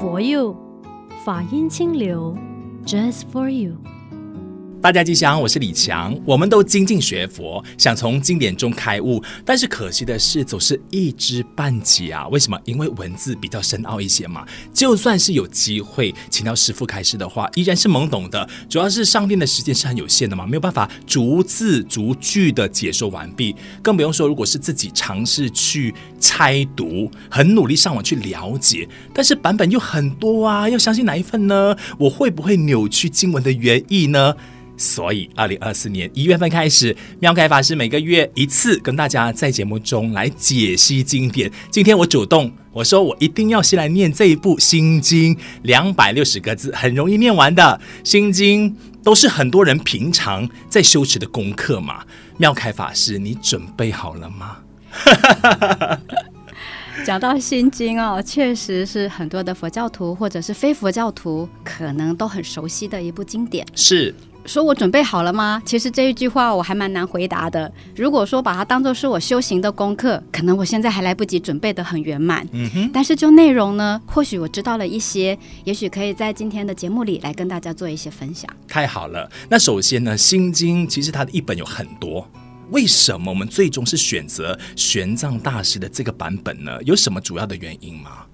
For you，法音清流，Just for you。大家吉祥，我是李强。我们都精进学佛，想从经典中开悟，但是可惜的是，总是一知半解啊。为什么？因为文字比较深奥一些嘛。就算是有机会请到师父开示的话，依然是懵懂的。主要是上殿的时间是很有限的嘛，没有办法逐字逐句的解说完毕。更不用说，如果是自己尝试去拆读，很努力上网去了解，但是版本又很多啊，要相信哪一份呢？我会不会扭曲经文的原意呢？所以，二零二四年一月份开始，妙开法师每个月一次跟大家在节目中来解析经典。今天我主动，我说我一定要先来念这一部《心经》，两百六十个字，很容易念完的《心经》，都是很多人平常在修持的功课嘛。妙开法师，你准备好了吗？讲到《心经》哦，确实是很多的佛教徒或者是非佛教徒可能都很熟悉的一部经典。是。说我准备好了吗？其实这一句话我还蛮难回答的。如果说把它当做是我修行的功课，可能我现在还来不及准备得很圆满。嗯哼。但是就内容呢，或许我知道了一些，也许可以在今天的节目里来跟大家做一些分享。太好了。那首先呢，《心经》其实它的一本有很多，为什么我们最终是选择玄奘大师的这个版本呢？有什么主要的原因吗？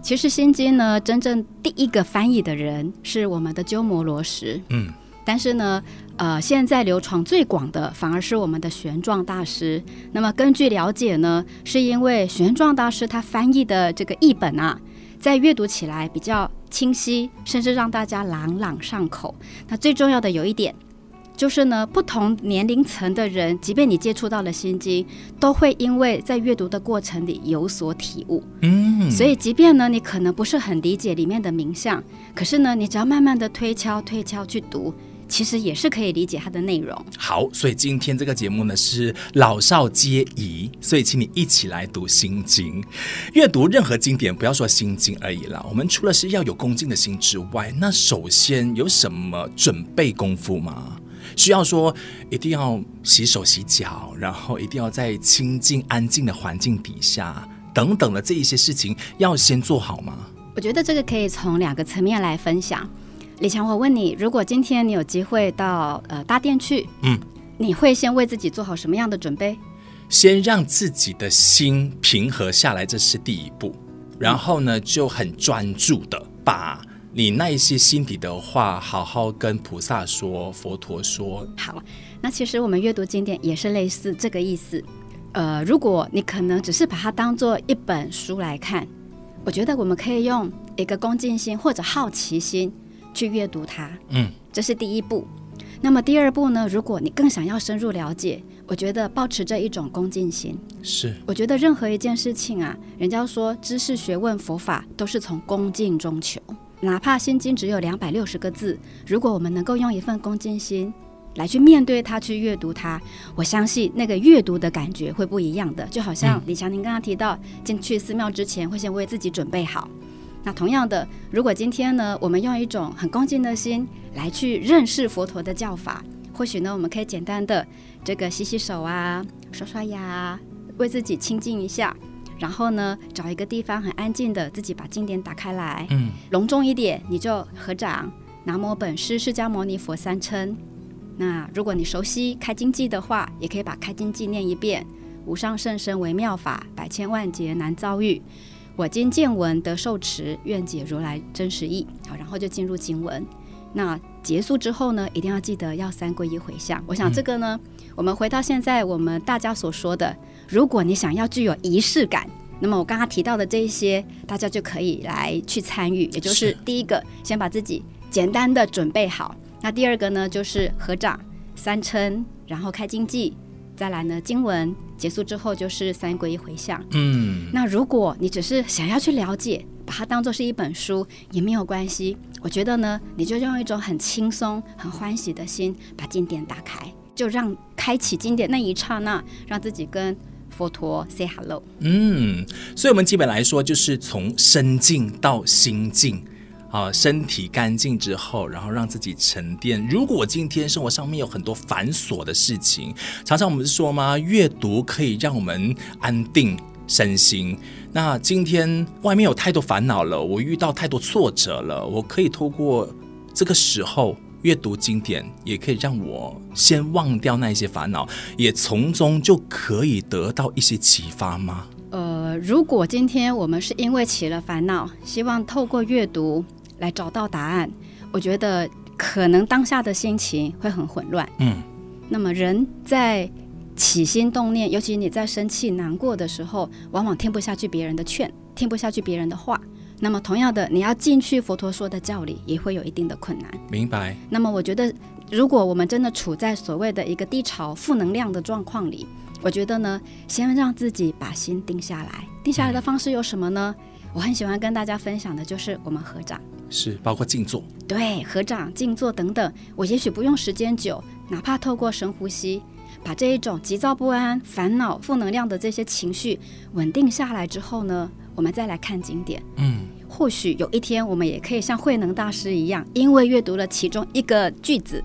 其实《心经》呢，真正第一个翻译的人是我们的鸠摩罗什。嗯。但是呢，呃，现在流传最广的反而是我们的玄奘大师。那么根据了解呢，是因为玄奘大师他翻译的这个译本啊，在阅读起来比较清晰，甚至让大家朗朗上口。那最重要的有一点，就是呢，不同年龄层的人，即便你接触到了心经，都会因为在阅读的过程里有所体悟。嗯，所以即便呢，你可能不是很理解里面的名相，可是呢，你只要慢慢的推敲推敲去读。其实也是可以理解它的内容。好，所以今天这个节目呢是老少皆宜，所以请你一起来读《心经》。阅读任何经典，不要说《心经》而已啦。我们除了是要有恭敬的心之外，那首先有什么准备功夫吗？需要说一定要洗手洗脚，然后一定要在清静安静的环境底下，等等的这一些事情要先做好吗？我觉得这个可以从两个层面来分享。李强，我问你，如果今天你有机会到呃大殿去，嗯，你会先为自己做好什么样的准备？先让自己的心平和下来，这是第一步。然后呢，就很专注的把你那一些心底的话，好好跟菩萨说、佛陀说。好，那其实我们阅读经典也是类似这个意思。呃，如果你可能只是把它当做一本书来看，我觉得我们可以用一个恭敬心或者好奇心。去阅读它，嗯，这是第一步。那么第二步呢？如果你更想要深入了解，我觉得保持着一种恭敬心。是，我觉得任何一件事情啊，人家说知识、学问、佛法都是从恭敬中求。哪怕心经只有两百六十个字，如果我们能够用一份恭敬心来去面对它、去阅读它，我相信那个阅读的感觉会不一样的。就好像李强您刚刚提到，进去寺庙之前会先为自己准备好。那同样的，如果今天呢，我们用一种很恭敬的心来去认识佛陀的教法，或许呢，我们可以简单的这个洗洗手啊，刷刷牙，为自己清净一下，然后呢，找一个地方很安静的，自己把经典打开来，嗯，隆重一点，你就合掌，南无本师释迦牟尼佛三称。那如果你熟悉开经记的话，也可以把开经记念一遍：无上甚深微妙法，百千万劫难遭遇。我今见闻得受持，愿解如来真实义。好，然后就进入经文。那结束之后呢，一定要记得要三皈依回向。我想这个呢，嗯、我们回到现在我们大家所说的，如果你想要具有仪式感，那么我刚刚提到的这一些，大家就可以来去参与。也就是第一个，先把自己简单的准备好。那第二个呢，就是合掌三称，然后开经济。再来呢，经文结束之后就是三皈依回向。嗯，那如果你只是想要去了解，把它当做是一本书也没有关系。我觉得呢，你就用一种很轻松、很欢喜的心把经典打开，就让开启经典那一刹那，让自己跟佛陀 say hello。嗯，所以我们基本来说就是从身静到心静。啊，身体干净之后，然后让自己沉淀。如果今天生活上面有很多繁琐的事情，常常我们是说吗？阅读可以让我们安定，身心。那今天外面有太多烦恼了，我遇到太多挫折了，我可以透过这个时候阅读经典，也可以让我先忘掉那些烦恼，也从中就可以得到一些启发吗？呃，如果今天我们是因为起了烦恼，希望透过阅读来找到答案，我觉得可能当下的心情会很混乱。嗯，那么人在。起心动念，尤其你在生气、难过的时候，往往听不下去别人的劝，听不下去别人的话。那么，同样的，你要进去佛陀说的教里，也会有一定的困难。明白。那么，我觉得，如果我们真的处在所谓的一个低潮、负能量的状况里，我觉得呢，先让自己把心定下来。定下来的方式有什么呢？嗯、我很喜欢跟大家分享的，就是我们合掌，是包括静坐，对，合掌、静坐等等。我也许不用时间久，哪怕透过深呼吸。把这一种急躁不安、烦恼、负能量的这些情绪稳定下来之后呢，我们再来看经典。嗯，或许有一天我们也可以像慧能大师一样，因为阅读了其中一个句子，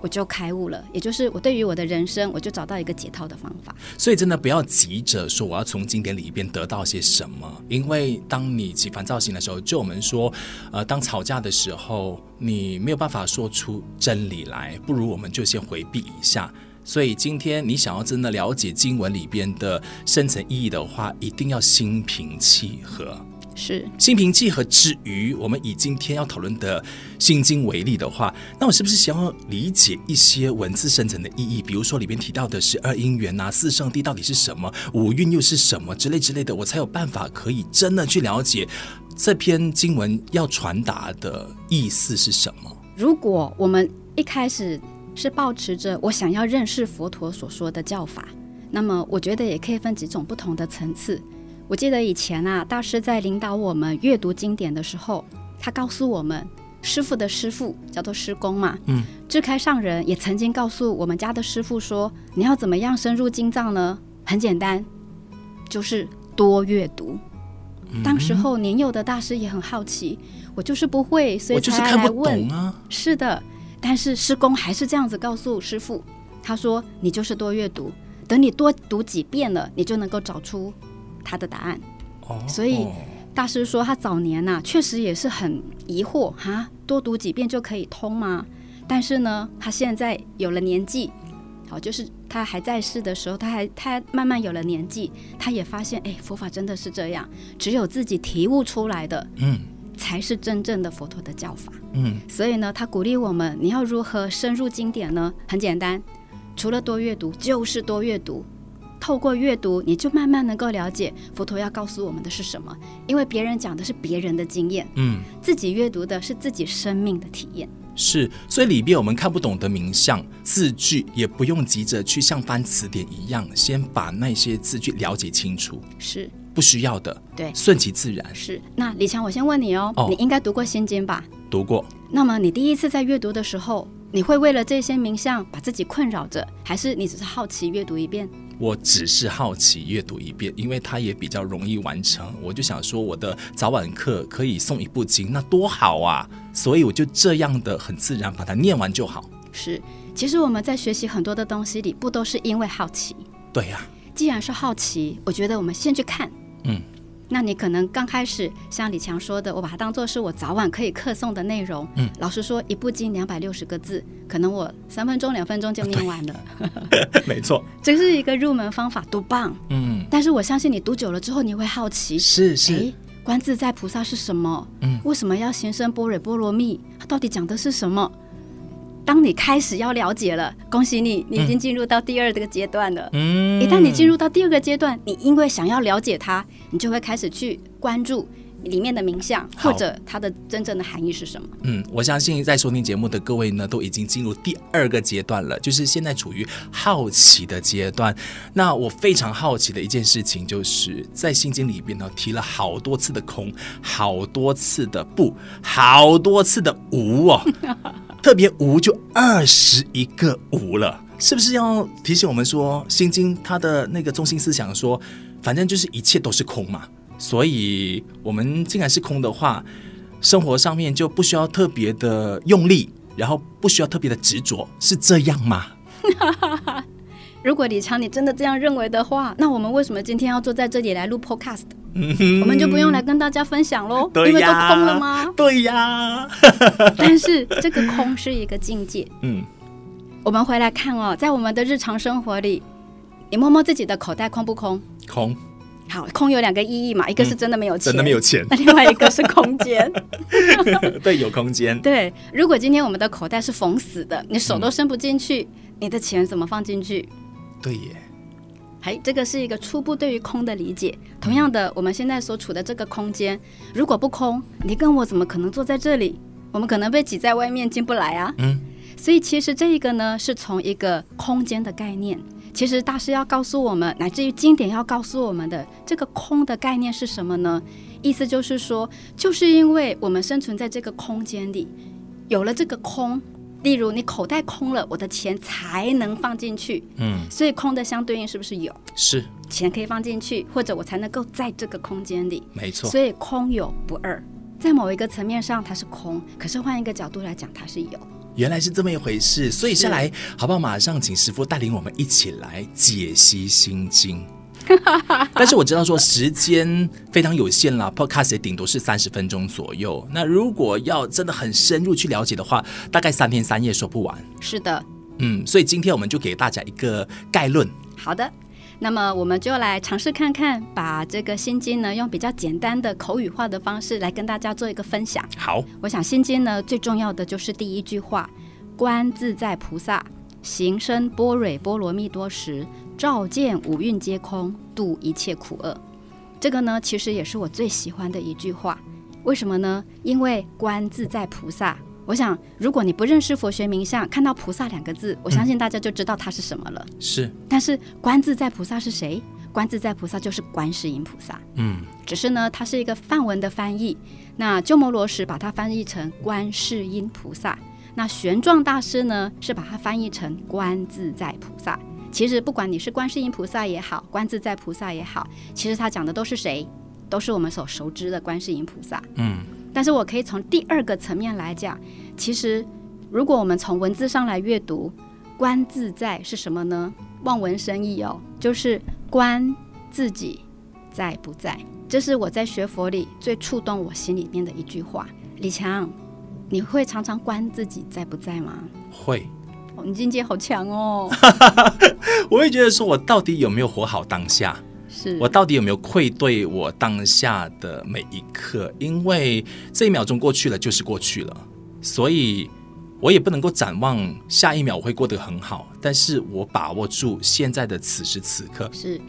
我就开悟了。也就是我对于我的人生，我就找到一个解套的方法。所以真的不要急着说我要从经典里边得到些什么，因为当你起烦躁型的时候，就我们说，呃，当吵架的时候，你没有办法说出真理来，不如我们就先回避一下。所以今天你想要真的了解经文里边的深层意义的话，一定要心平气和。是心平气和之余，我们以今天要讨论的心经为例的话，那我是不是想要理解一些文字深层的意义？比如说里边提到的十二因缘呐，四圣谛到底是什么，五蕴又是什么之类之类的，我才有办法可以真的去了解这篇经文要传达的意思是什么。如果我们一开始。是保持着我想要认识佛陀所说的教法，那么我觉得也可以分几种不同的层次。我记得以前啊，大师在领导我们阅读经典的时候，他告诉我们，师傅的师傅叫做师公嘛，嗯，智开上人也曾经告诉我们家的师傅说，你要怎么样深入经藏呢？很简单，就是多阅读。嗯、当时候年幼的大师也很好奇，我就是不会，所以才来问。是的。但是师公还是这样子告诉师傅，他说：“你就是多阅读，等你多读几遍了，你就能够找出他的答案。”哦，所以大师说他早年呐、啊，确实也是很疑惑哈，多读几遍就可以通吗？但是呢，他现在有了年纪，好，就是他还在世的时候，他还他慢慢有了年纪，他也发现，哎，佛法真的是这样，只有自己体悟出来的，嗯。才是真正的佛陀的教法。嗯，所以呢，他鼓励我们，你要如何深入经典呢？很简单，除了多阅读，就是多阅读。透过阅读，你就慢慢能够了解佛陀要告诉我们的是什么。因为别人讲的是别人的经验，嗯，自己阅读的是自己生命的体验。是，所以里边我们看不懂的名相字句，也不用急着去像翻词典一样，先把那些字句了解清楚。是。不需要的，对，顺其自然。是。那李强，我先问你哦，哦，你应该读过《心经》吧？读过。那么你第一次在阅读的时候，你会为了这些名相把自己困扰着，还是你只是好奇阅读一遍？我只是好奇阅读一遍，因为它也比较容易完成。我就想说，我的早晚课可以送一部经，那多好啊！所以我就这样的很自然把它念完就好。是。其实我们在学习很多的东西里，不都是因为好奇？对呀、啊。既然是好奇，我觉得我们先去看。嗯，那你可能刚开始像李强说的，我把它当做是我早晚可以课诵的内容。嗯，老实说，一部经两百六十个字，可能我三分钟、两分钟就念完了。没错，这是一个入门方法，多棒！嗯，但是我相信你读久了之后，你会好奇，是是，观自在菩萨是什么？嗯，为什么要行深般若波罗蜜？它到底讲的是什么？当你开始要了解了，恭喜你，你已经进入到第二个阶段了。嗯，一旦你进入到第二个阶段，你因为想要了解它，你就会开始去关注里面的名相，或者它的真正的含义是什么。嗯，我相信在收听节目的各位呢，都已经进入第二个阶段了，就是现在处于好奇的阶段。那我非常好奇的一件事情，就是在心经里边呢，提了好多次的空，好多次的不，好多次的无哦。特别无就二十一个无了，是不是要提醒我们说，《心经》它的那个中心思想说，反正就是一切都是空嘛。所以，我们既然是空的话，生活上面就不需要特别的用力，然后不需要特别的执着，是这样吗？如果李强你真的这样认为的话，那我们为什么今天要坐在这里来录 Podcast？我们就不用来跟大家分享喽，对，因为都空了吗？对呀。但是这个空是一个境界。嗯，我们回来看哦，在我们的日常生活里，你摸摸自己的口袋空不空？空。好，空有两个意义嘛，一个是真的没有钱，嗯、真的没有钱，那另外一个是空间。对，有空间。对，如果今天我们的口袋是缝死的，你手都伸不进去，嗯、你的钱怎么放进去？对耶。哎，这个是一个初步对于空的理解。同样的，我们现在所处的这个空间，如果不空，你跟我怎么可能坐在这里？我们可能被挤在外面进不来啊。嗯。所以其实这一个呢，是从一个空间的概念。其实大师要告诉我们，乃至于经典要告诉我们的这个空的概念是什么呢？意思就是说，就是因为我们生存在这个空间里，有了这个空，例如你口袋空了，我的钱才能放进去。嗯，所以空的相对应是不是有？是，钱可以放进去，或者我才能够在这个空间里。没错。所以空有不二，在某一个层面上它是空，可是换一个角度来讲，它是有。原来是这么一回事，所以下来好不好？马上请师傅带领我们一起来解析心经。但是我知道说时间非常有限啦，Podcast 也顶多是三十分钟左右。那如果要真的很深入去了解的话，大概三天三夜说不完。是的，嗯，所以今天我们就给大家一个概论。好的，那么我们就来尝试看看，把这个心经呢，用比较简单的口语化的方式来跟大家做一个分享。好，我想心经呢最重要的就是第一句话：观自在菩萨行深般若波罗蜜多时。照见五蕴皆空，度一切苦厄。这个呢，其实也是我最喜欢的一句话。为什么呢？因为观自在菩萨。我想，如果你不认识佛学名相，看到菩萨两个字，我相信大家就知道它是什么了。是。但是观自在菩萨是谁？观自在菩萨就是观世音菩萨。嗯。只是呢，它是一个梵文的翻译。那鸠摩罗什把它翻译成观世音菩萨。那玄奘大师呢，是把它翻译成观自在菩萨。其实不管你是观世音菩萨也好，观自在菩萨也好，其实他讲的都是谁？都是我们所熟知的观世音菩萨。嗯。但是我可以从第二个层面来讲，其实如果我们从文字上来阅读，观自在是什么呢？望文生义哦，就是观自己在不在。这是我在学佛里最触动我心里面的一句话。李强，你会常常观自己在不在吗？会。你境界好强哦！我会觉得说，我到底有没有活好当下？是我到底有没有愧对我当下的每一刻？因为这一秒钟过去了，就是过去了，所以我也不能够展望下一秒我会过得很好。但是我把握住现在的此时此刻。是，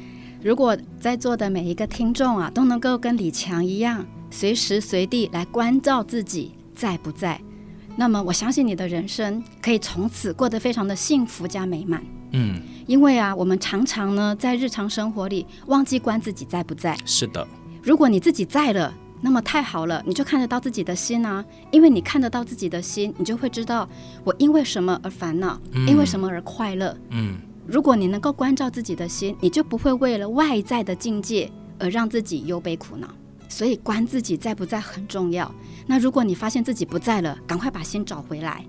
如果在座的每一个听众啊，都能够跟李强一样，随时随地来关照自己在不在。那么我相信你的人生可以从此过得非常的幸福加美满。嗯，因为啊，我们常常呢在日常生活里忘记关自己在不在。是的，如果你自己在了，那么太好了，你就看得到自己的心啊。因为你看得到自己的心，你就会知道我因为什么而烦恼，嗯、因为什么而快乐。嗯，如果你能够关照自己的心，你就不会为了外在的境界而让自己忧悲苦恼。所以观自己在不在很重要。那如果你发现自己不在了，赶快把心找回来。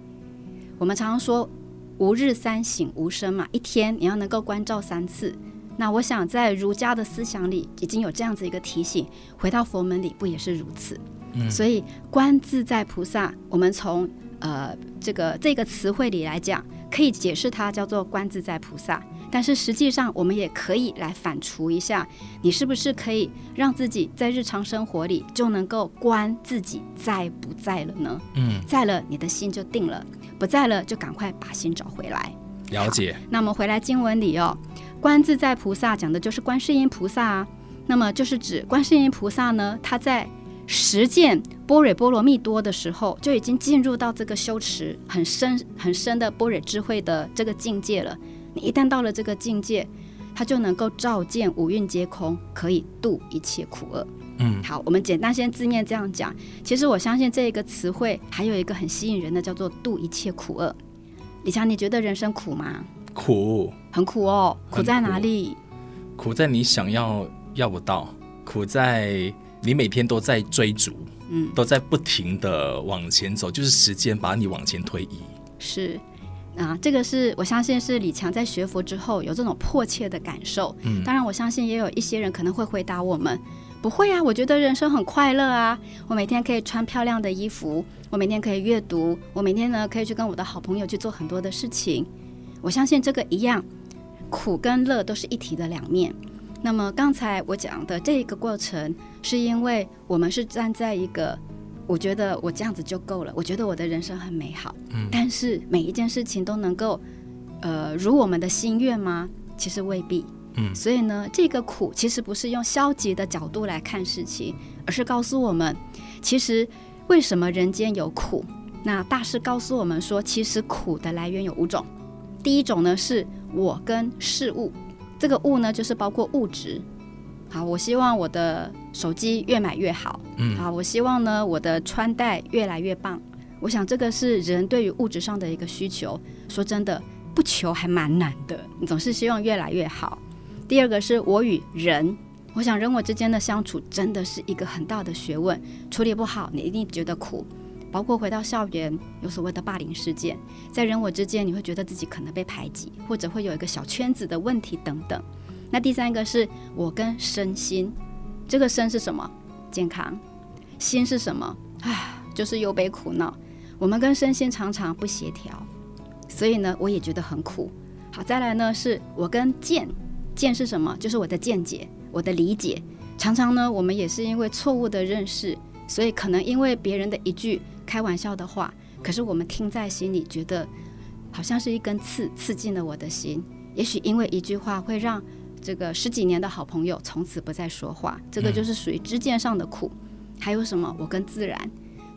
我们常常说“吾日三省吾身”嘛，一天你要能够关照三次。那我想在儒家的思想里已经有这样子一个提醒，回到佛门里不也是如此？嗯。所以观自在菩萨，我们从呃这个这个词汇里来讲，可以解释它叫做观自在菩萨。但是实际上，我们也可以来反刍一下，你是不是可以让自己在日常生活里就能够观自己在不在了呢？嗯，在了，你的心就定了；不在了，就赶快把心找回来。了解。那么回来经文里哦，观自在菩萨讲的就是观世音菩萨啊。那么就是指观世音菩萨呢，他在实践般若波罗蜜多的时候，就已经进入到这个修持很深很深的般若智慧的这个境界了。你一旦到了这个境界，他就能够照见五蕴皆空，可以度一切苦厄。嗯，好，我们简单先字面这样讲。其实我相信这一个词汇还有一个很吸引人的，叫做度一切苦厄。李强，你觉得人生苦吗？苦，很苦哦。苦在哪里？苦在你想要要不到，苦在你每天都在追逐，嗯，都在不停的往前走，就是时间把你往前推移。是。啊，这个是我相信是李强在学佛之后有这种迫切的感受。嗯，当然我相信也有一些人可能会回答我们，不会啊，我觉得人生很快乐啊，我每天可以穿漂亮的衣服，我每天可以阅读，我每天呢可以去跟我的好朋友去做很多的事情。我相信这个一样，苦跟乐都是一体的两面。那么刚才我讲的这一个过程，是因为我们是站在一个。我觉得我这样子就够了。我觉得我的人生很美好，嗯，但是每一件事情都能够，呃，如我们的心愿吗？其实未必，嗯。所以呢，这个苦其实不是用消极的角度来看事情，而是告诉我们，其实为什么人间有苦？那大师告诉我们说，其实苦的来源有五种。第一种呢，是我跟事物，这个物呢，就是包括物质。好，我希望我的手机越买越好。嗯，好，我希望呢，我的穿戴越来越棒。我想这个是人对于物质上的一个需求。说真的，不求还蛮难的。你总是希望越来越好。第二个是我与人，我想人我之间的相处真的是一个很大的学问。处理不好，你一定觉得苦。包括回到校园，有所谓的霸凌事件，在人我之间，你会觉得自己可能被排挤，或者会有一个小圈子的问题等等。那第三个是我跟身心，这个身是什么？健康。心是什么？啊，就是忧悲苦恼。我们跟身心常常不协调，所以呢，我也觉得很苦。好，再来呢，是我跟见，见是什么？就是我的见解，我的理解。常常呢，我们也是因为错误的认识，所以可能因为别人的一句开玩笑的话，可是我们听在心里，觉得好像是一根刺，刺进了我的心。也许因为一句话会让。这个十几年的好朋友从此不再说话，这个就是属于知见上的苦。还有什么？我跟自然，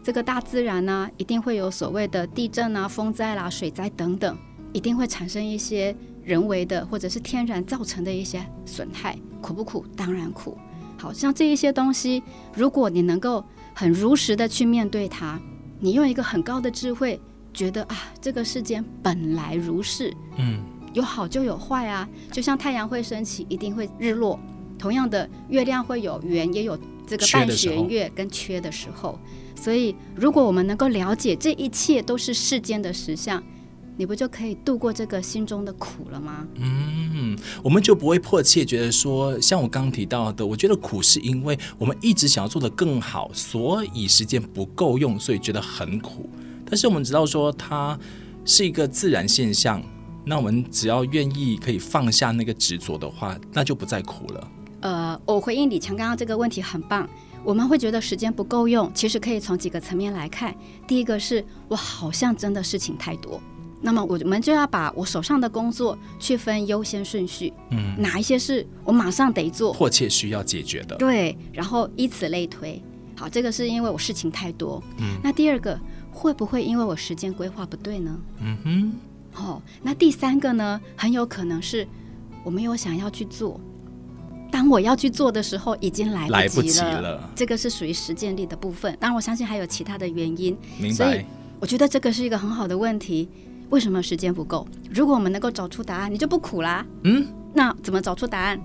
这个大自然呢，一定会有所谓的地震啊、风灾啦、水灾等等，一定会产生一些人为的或者是天然造成的一些损害，苦不苦？当然苦。好像这一些东西，如果你能够很如实的去面对它，你用一个很高的智慧，觉得啊，这个世间本来如是，嗯。有好就有坏啊，就像太阳会升起，一定会日落。同样的，月亮会有圆，也有这个半弦月跟缺的时候。所以，如果我们能够了解这一切都是世间的实相，你不就可以度过这个心中的苦了吗？嗯，我们就不会迫切觉得说，像我刚刚提到的，我觉得苦是因为我们一直想要做得更好，所以时间不够用，所以觉得很苦。但是我们知道说，它是一个自然现象。那我们只要愿意可以放下那个执着的话，那就不再苦了。呃，我回应李强刚刚这个问题很棒。我们会觉得时间不够用，其实可以从几个层面来看。第一个是我好像真的事情太多，那么我们就要把我手上的工作去分优先顺序。嗯，哪一些是我马上得做、迫切需要解决的？对，然后以此类推。好，这个是因为我事情太多。嗯，那第二个会不会因为我时间规划不对呢？嗯哼。哦，那第三个呢，很有可能是我没有想要去做，当我要去做的时候，已经来不及了。这个是属于实践力的部分。当然，我相信还有其他的原因。明白。所以我觉得这个是一个很好的问题。为什么时间不够？如果我们能够找出答案，你就不苦啦。嗯。那怎么找出答案？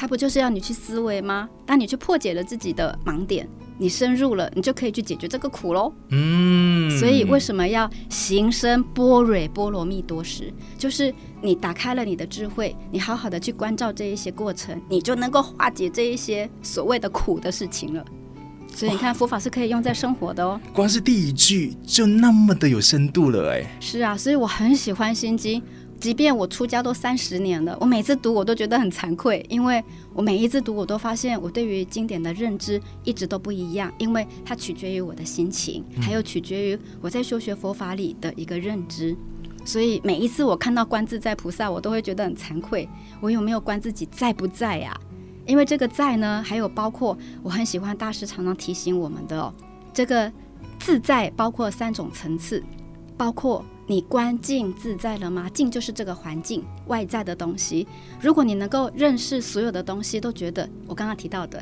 它不就是要你去思维吗？当你去破解了自己的盲点。你深入了，你就可以去解决这个苦喽。嗯，所以为什么要行深般若波罗蜜多时？就是你打开了你的智慧，你好好的去关照这一些过程，你就能够化解这一些所谓的苦的事情了。所以你看，佛法是可以用在生活的哦。光是第一句就那么的有深度了，哎。是啊，所以我很喜欢心经。即便我出家都三十年了，我每次读我都觉得很惭愧，因为我每一次读我都发现我对于经典的认知一直都不一样，因为它取决于我的心情，还有取决于我在修学佛法里的一个认知。所以每一次我看到观自在菩萨，我都会觉得很惭愧，我有没有观自己在不在呀？因为这个在呢，还有包括我很喜欢大师常常提醒我们的哦，这个自在包括三种层次，包括。你观境自在了吗？境就是这个环境外在的东西。如果你能够认识所有的东西，都觉得我刚刚提到的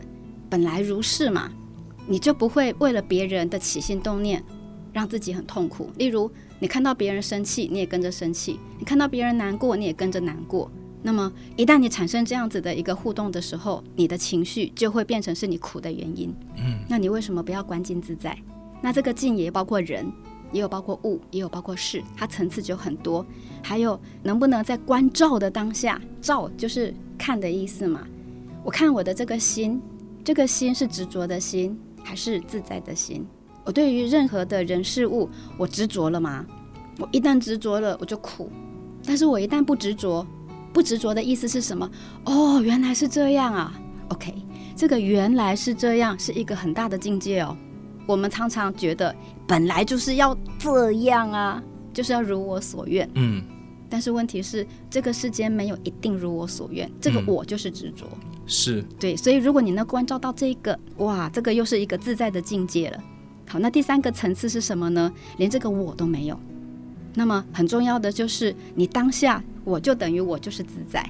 本来如是嘛，你就不会为了别人的起心动念让自己很痛苦。例如，你看到别人生气，你也跟着生气；你看到别人难过，你也跟着难过。那么，一旦你产生这样子的一个互动的时候，你的情绪就会变成是你苦的原因。嗯，那你为什么不要观境自在？那这个境也包括人。也有包括物，也有包括事，它层次就很多。还有能不能在观照的当下，照就是看的意思嘛？我看我的这个心，这个心是执着的心，还是自在的心？我对于任何的人事物，我执着了吗？我一旦执着了，我就苦；但是我一旦不执着，不执着的意思是什么？哦，原来是这样啊。OK，这个原来是这样，是一个很大的境界哦。我们常常觉得本来就是要这样啊，就是要如我所愿。嗯，但是问题是，这个世间没有一定如我所愿，这个我就是执着。嗯，是，对，所以如果你能关照到这个，哇，这个又是一个自在的境界了。好，那第三个层次是什么呢？连这个我都没有。那么很重要的就是，你当下我就等于我就是自在。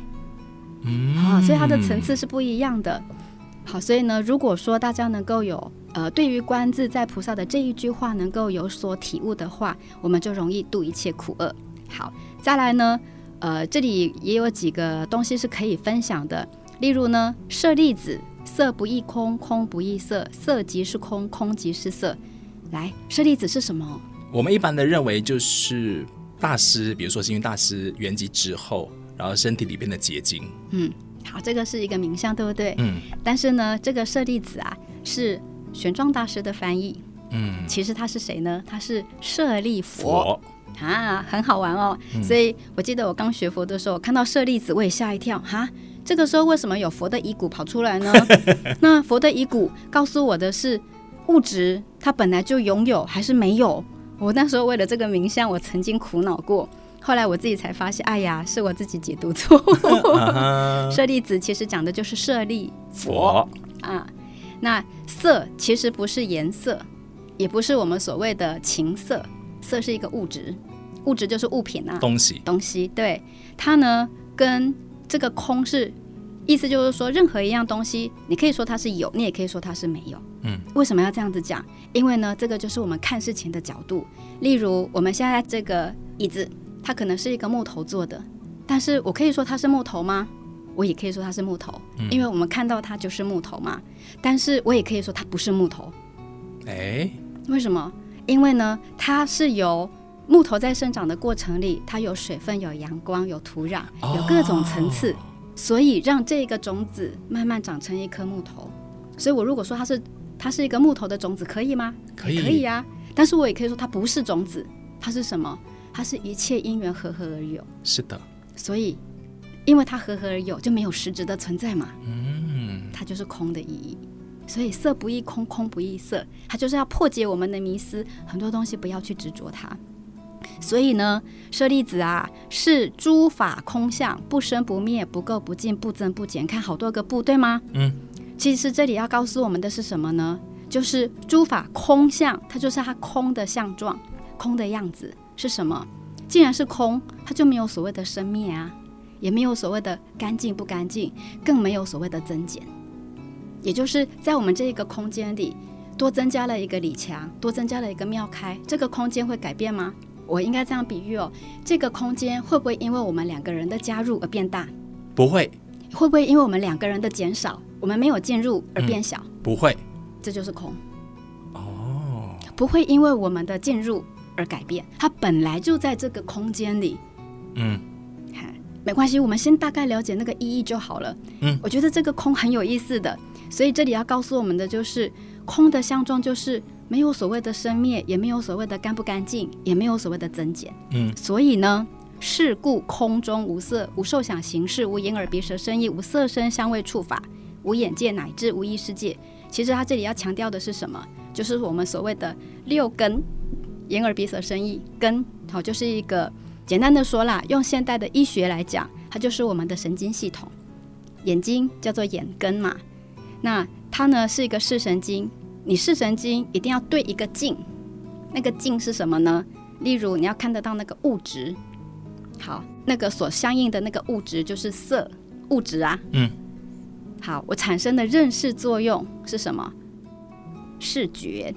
嗯，啊，所以它的层次是不一样的。好，所以呢，如果说大家能够有。呃，对于观自在菩萨的这一句话能够有所体悟的话，我们就容易度一切苦厄。好，再来呢，呃，这里也有几个东西是可以分享的。例如呢，舍利子，色不异空，空不异色，色即是空，空即是色。来，舍利子是什么？我们一般的认为就是大师，比如说星云大师圆寂之后，然后身体里边的结晶。嗯，好，这个是一个名相，对不对？嗯。但是呢，这个舍利子啊，是。玄奘大师的翻译，嗯，其实他是谁呢？他是舍利佛，佛啊，很好玩哦。嗯、所以我记得我刚学佛的时候，看到舍利子，我也吓一跳。哈，这个时候为什么有佛的遗骨跑出来呢？那佛的遗骨告诉我的是，物质它本来就拥有还是没有？我那时候为了这个名相，我曾经苦恼过。后来我自己才发现，哎呀，是我自己解读错。舍利子其实讲的就是舍利，佛啊。那色其实不是颜色，也不是我们所谓的情色，色是一个物质，物质就是物品啊，东西，东西。对，它呢跟这个空是，意思就是说，任何一样东西，你可以说它是有，你也可以说它是没有。嗯，为什么要这样子讲？因为呢，这个就是我们看事情的角度。例如，我们现在这个椅子，它可能是一个木头做的，但是我可以说它是木头吗？我也可以说它是木头，因为我们看到它就是木头嘛。但是我也可以说它不是木头。哎，为什么？因为呢，它是由木头在生长的过程里，它有水分、有阳光、有土壤、有各种层次，所以让这个种子慢慢长成一颗木头。所以我如果说它是它是一个木头的种子，可以吗？可以，可以呀。但是我也可以说它不是种子，它是什么？它是一切因缘和合而有。是的。所以。因为它合合而有，就没有实质的存在嘛。嗯，它就是空的意义。所以色不异空，空不异色，它就是要破解我们的迷思，很多东西不要去执着它。所以呢，舍利子啊，是诸法空相，不生不灭，不垢不净，不增不减。看好多个不，对吗？嗯，其实这里要告诉我们的是什么呢？就是诸法空相，它就是它空的相状，空的样子是什么？既然是空，它就没有所谓的生灭啊。也没有所谓的干净不干净，更没有所谓的增减。也就是在我们这一个空间里，多增加了一个李强，多增加了一个庙开，这个空间会改变吗？我应该这样比喻哦，这个空间会不会因为我们两个人的加入而变大？不会。会不会因为我们两个人的减少，我们没有进入而变小？嗯，不会。这就是空。哦。不会因为我们的进入而改变，它本来就在这个空间里。嗯。没关系，我们先大概了解那个意义就好了。嗯，我觉得这个空很有意思的，所以这里要告诉我们的就是，空的相状就是没有所谓的生灭，也没有所谓的干不干净，也没有所谓的增减。嗯，所以呢，是故空中无色，无受想行识，无眼耳鼻舌身意，无色声香味触法，无眼界乃至无意识界。其实他这里要强调的是什么？就是我们所谓的六根，眼耳鼻舌身意根，好，就是一个。简单的说啦，用现代的医学来讲，它就是我们的神经系统。眼睛叫做眼根嘛，那它呢是一个视神经。你视神经一定要对一个镜，那个镜是什么呢？例如你要看得到那个物质，好，那个所相应的那个物质就是色物质啊。嗯。好，我产生的认识作用是什么？视觉。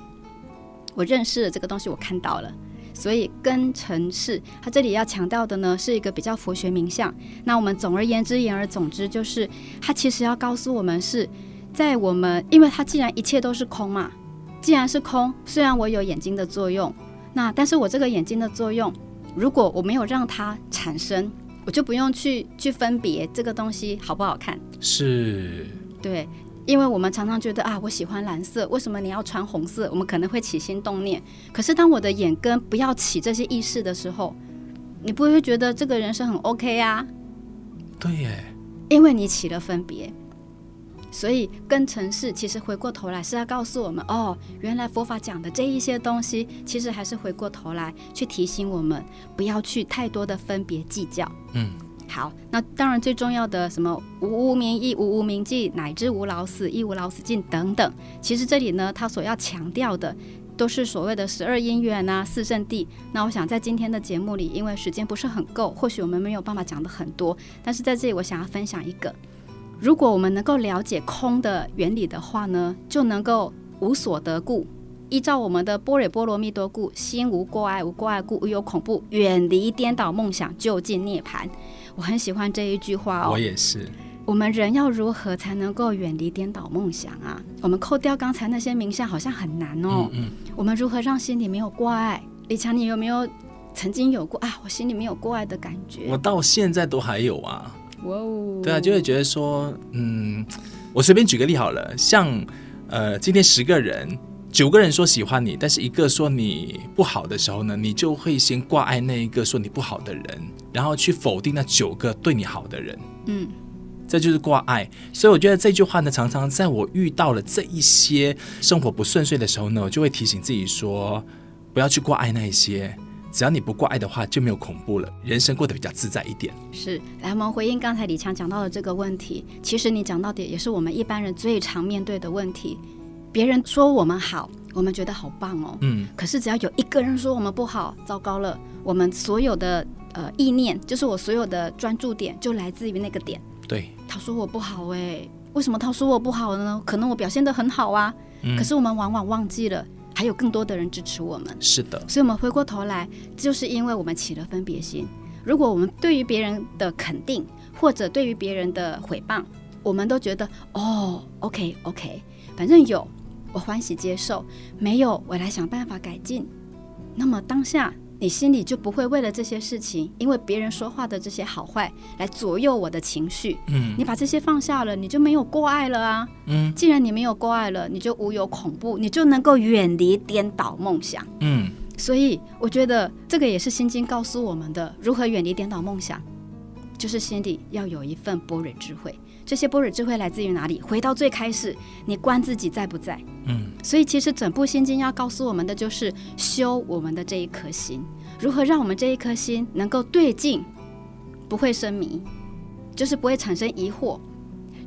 我认识了这个东西，我看到了。所以根尘识，它这里要强调的呢，是一个比较佛学名相。那我们总而言之，言而总之，就是它其实要告诉我们是在我们，因为它既然一切都是空嘛，既然是空，虽然我有眼睛的作用，那但是我这个眼睛的作用，如果我没有让它产生，我就不用去去分别这个东西好不好看。是，对，因为我们常常觉得啊，我喜欢蓝色，为什么你要穿红色？我们可能会起心动念。可是当我的眼根不要起这些意识的时候，你不会觉得这个人是很 OK 啊？对耶，因为你起了分别。所以，跟城市其实回过头来是要告诉我们，哦，原来佛法讲的这一些东西，其实还是回过头来去提醒我们，不要去太多的分别计较。嗯，好，那当然最重要的什么无无明益、无无明尽，乃至无老死、亦无老死尽等等，其实这里呢，他所要强调的都是所谓的十二因缘啊、四圣谛。那我想在今天的节目里，因为时间不是很够，或许我们没有办法讲的很多，但是在这里我想要分享一个。如果我们能够了解空的原理的话呢，就能够无所得故，依照我们的般若波罗蜜多故，心无过爱，无过爱故，无有恐怖，远离颠倒梦想，就近涅槃。我很喜欢这一句话哦。我也是。我们人要如何才能够远离颠倒梦想啊？我们扣掉刚才那些名相，好像很难哦。嗯，嗯。我们如何让心里没有挂碍？李强，你有没有曾经有过啊？我心里没有过爱的感觉。我到现在都还有啊。哇哦，对啊，就会觉得说，嗯，我随便举个例好了，像，呃，今天十个人，九个人说喜欢你，但是一个说你不好的时候呢，你就会先挂碍那一个说你不好的人，然后去否定那九个对你好的人，嗯，这就是挂碍。所以我觉得这句话呢，常常在我遇到了这一些生活不顺遂的时候呢，我就会提醒自己说，不要去挂碍那一些。只要你不挂碍的话，就没有恐怖了，人生过得比较自在一点。是，来，我们回应刚才李强讲到的这个问题。其实你讲到底也是我们一般人最常面对的问题。别人说我们好，我们觉得好棒哦。嗯。可是只要有一个人说我们不好，糟糕了，我们所有的呃意念，就是我所有的专注点，就来自于那个点。对。他说我不好哎，为什么他说我不好呢？可能我表现得很好啊。嗯。可是我们往往忘记了。还有更多的人支持我们，是的，所以，我们回过头来，就是因为我们起了分别心。如果我们对于别人的肯定，或者对于别人的诽谤，我们都觉得哦，OK OK，反正有，我欢喜接受；没有，我来想办法改进。那么当下。你心里就不会为了这些事情，因为别人说话的这些好坏来左右我的情绪。嗯，你把这些放下了，你就没有过爱了啊。嗯，既然你没有过爱了，你就无有恐怖，你就能够远离颠倒梦想。嗯，所以我觉得这个也是心经告诉我们的，如何远离颠倒梦想，就是心里要有一份般若智慧。这些般若智慧来自于哪里？回到最开始，你观自己在不在？嗯，所以其实整部心经要告诉我们的就是修我们的这一颗心，如何让我们这一颗心能够对境，不会生迷，就是不会产生疑惑。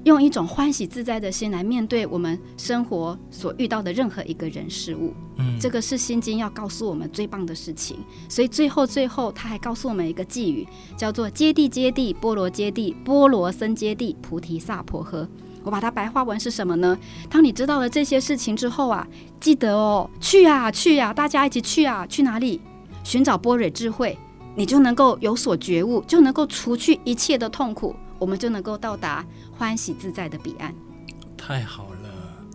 用一种欢喜自在的心来面对我们生活所遇到的任何一个人事物，嗯，这个是心经要告诉我们最棒的事情。所以最后最后，他还告诉我们一个寄语，叫做“揭谛揭谛，波罗揭谛，波罗僧揭谛，菩提萨婆诃”。我把它白话文是什么呢？当你知道了这些事情之后啊，记得哦，去啊去啊，大家一起去啊，去哪里？寻找般若智慧，你就能够有所觉悟，就能够除去一切的痛苦。我们就能够到达欢喜自在的彼岸，太好了！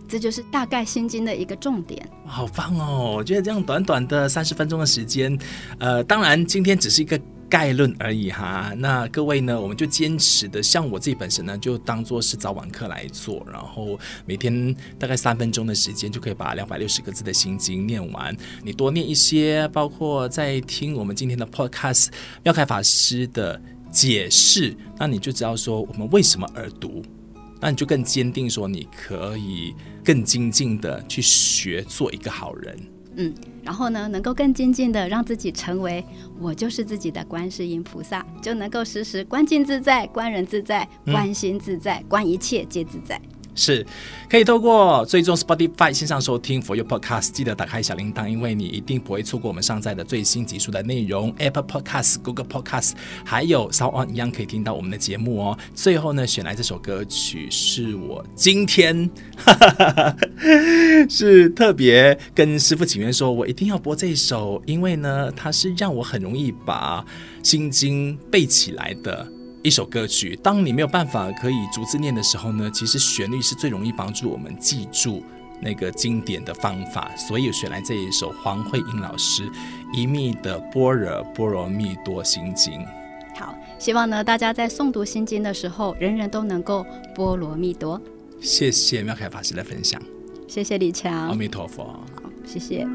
这就是大概心经的一个重点。好棒哦！我觉得这样短短的三十分钟的时间，呃，当然今天只是一个概论而已哈。那各位呢，我们就坚持的，像我自己本身呢，就当做是早晚课来做，然后每天大概三分钟的时间就可以把两百六十个字的心经念完。你多念一些，包括在听我们今天的 Podcast 妙开法师的。解释，那你就知道说我们为什么而读，那你就更坚定说你可以更精进的去学做一个好人。嗯，然后呢，能够更精进的让自己成为我就是自己的观世音菩萨，就能够时时观境自在、观人自在、观心自在、嗯、观一切皆自在。是，可以透过追踪 Spotify 线上收听 For You Podcast，记得打开小铃铛，因为你一定不会错过我们上载的最新集数的内容。Apple Podcast、Google Podcast，还有 SoundOn 一样可以听到我们的节目哦。最后呢，选来这首歌曲是我今天哈哈哈哈是特别跟师傅请愿说，我一定要播这首，因为呢，它是让我很容易把心经背起来的。一首歌曲，当你没有办法可以逐字念的时候呢，其实旋律是最容易帮助我们记住那个经典的方法，所以选来这一首黄慧英老师一密的般若波罗蜜多心经。好，希望呢大家在诵读心经的时候，人人都能够波罗蜜多。谢谢妙凯法师的分享，谢谢李强，阿弥陀佛，好，谢谢。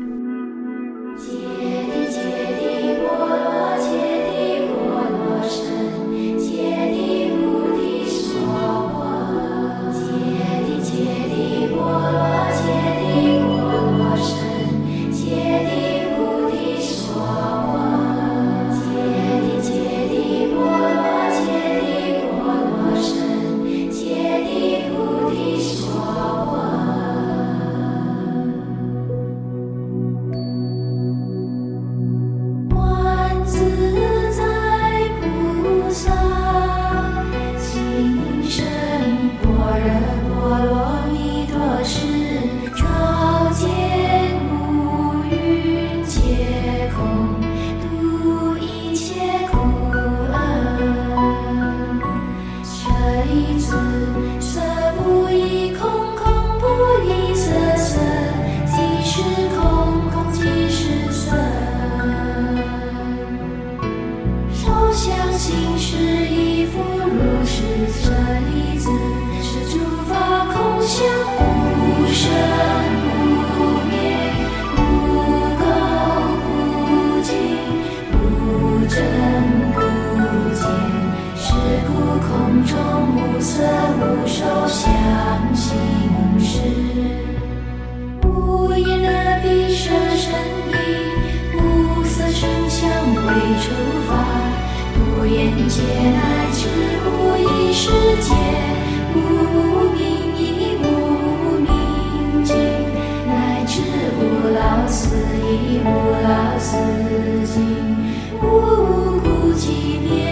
是一佛如是舍利子，是诸法空相，不生不灭，不垢不净，不增不减。是故空中无色，无受想行识，无眼耳鼻舌身意，无色声香味触法。无眼界乃至无意识界无无明亦无无明尽乃至无老死亦无老死尽无苦集灭